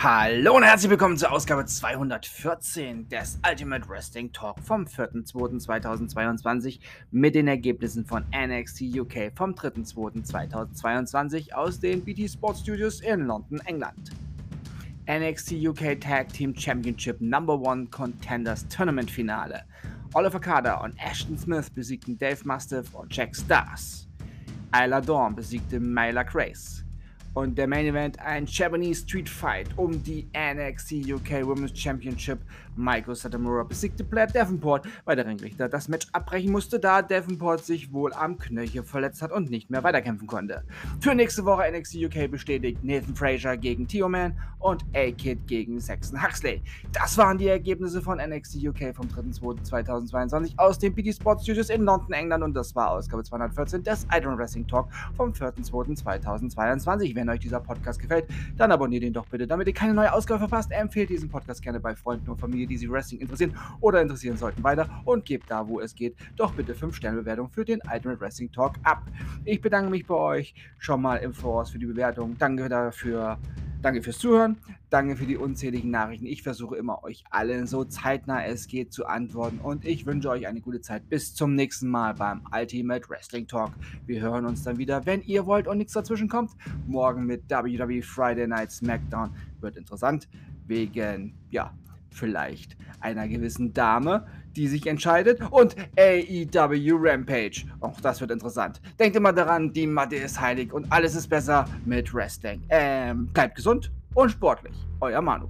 Hallo und herzlich willkommen zur Ausgabe 214 des Ultimate Wrestling Talk vom 4.2.2022 mit den Ergebnissen von NXT UK vom 3.2.2022 aus den BT Sports Studios in London, England. NXT UK Tag Team Championship Number One Contenders Tournament Finale. Oliver Carter und Ashton Smith besiegten Dave Mastiff und Jack Stars. Isla Dawn besiegte Myla Grace. Und der Main Event ein Japanese Street Fight um die NXT UK Women's Championship. Michael Satamura besiegte Blair Davenport, weil der Ringrichter das Match abbrechen musste, da Davenport sich wohl am Knöchel verletzt hat und nicht mehr weiterkämpfen konnte. Für nächste Woche NXT UK bestätigt Nathan Frazier gegen Tio Man und A-Kid gegen Saxon Huxley. Das waren die Ergebnisse von NXT UK vom 3.2.2022 aus den BT Sports Studios in London, England und das war Ausgabe 214 des Iron Wrestling Talk vom 4.2.2022. Wenn euch dieser Podcast gefällt, dann abonniert ihn doch bitte, damit ihr keine neue Ausgabe verpasst. Empfehlt diesen Podcast gerne bei Freunden und Familie, die sich Wrestling interessieren oder interessieren sollten, weiter und gebt da, wo es geht, doch bitte 5 Sterne Bewertung für den Ultimate Wrestling Talk ab. Ich bedanke mich bei euch schon mal im Voraus für die Bewertung. Danke dafür. Danke fürs Zuhören, danke für die unzähligen Nachrichten. Ich versuche immer, euch allen so zeitnah es geht zu antworten und ich wünsche euch eine gute Zeit. Bis zum nächsten Mal beim Ultimate Wrestling Talk. Wir hören uns dann wieder, wenn ihr wollt und nichts dazwischen kommt. Morgen mit WWE Friday Night SmackDown wird interessant, wegen, ja, vielleicht einer gewissen Dame, die sich entscheidet und AEW Rampage. Auch das wird interessant. Denkt immer daran, die Matte ist heilig und alles ist besser mit Wrestling. Ähm, bleibt gesund und sportlich. Euer Manu.